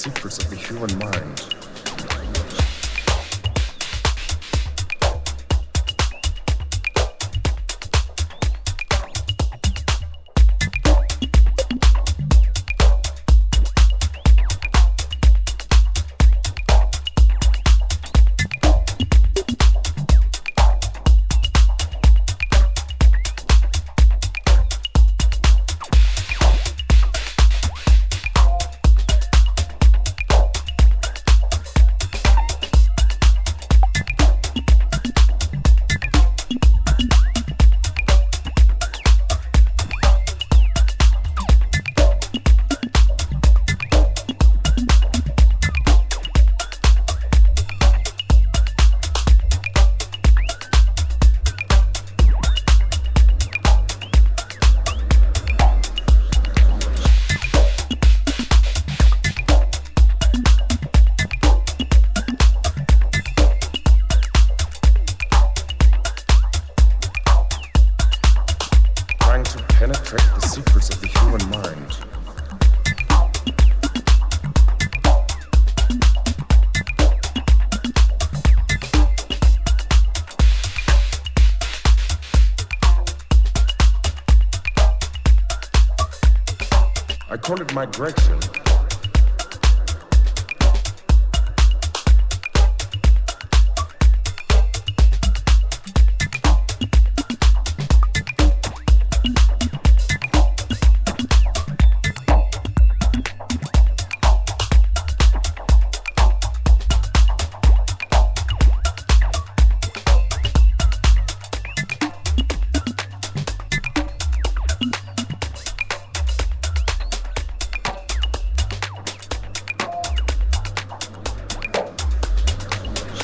secrets of the human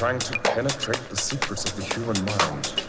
trying to penetrate the secrets of the human mind.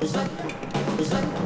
Cosmopolitan.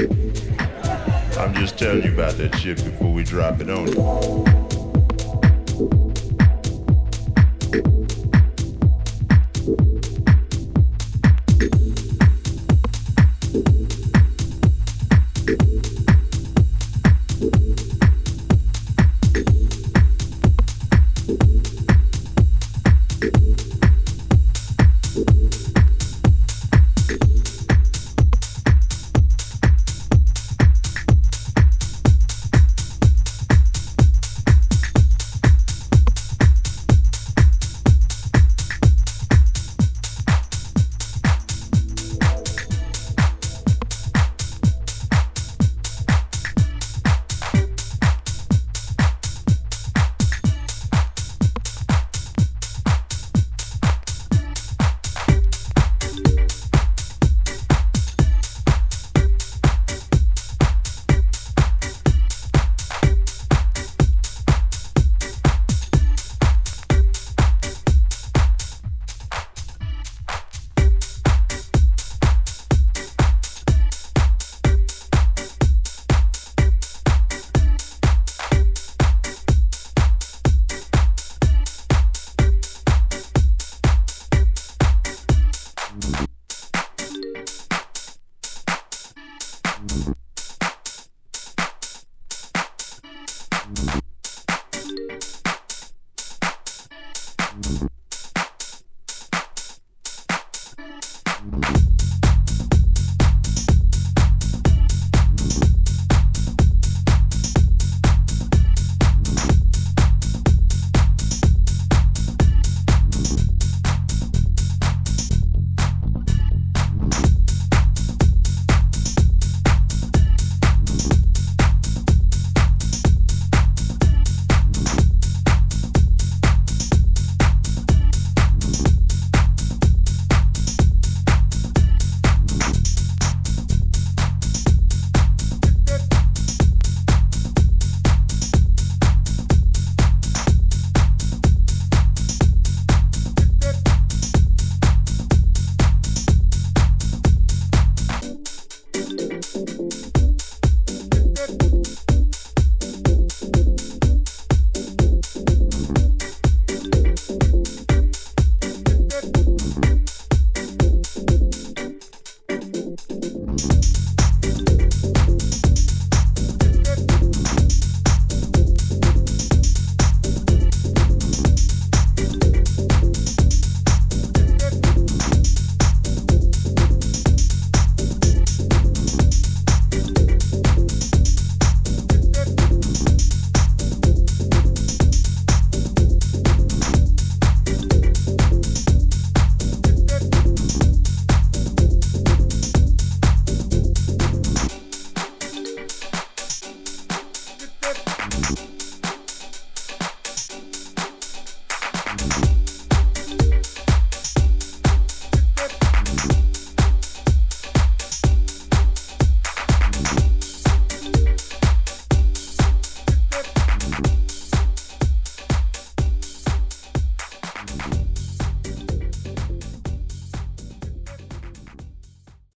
I'm just telling you about that shit before we drop it on you.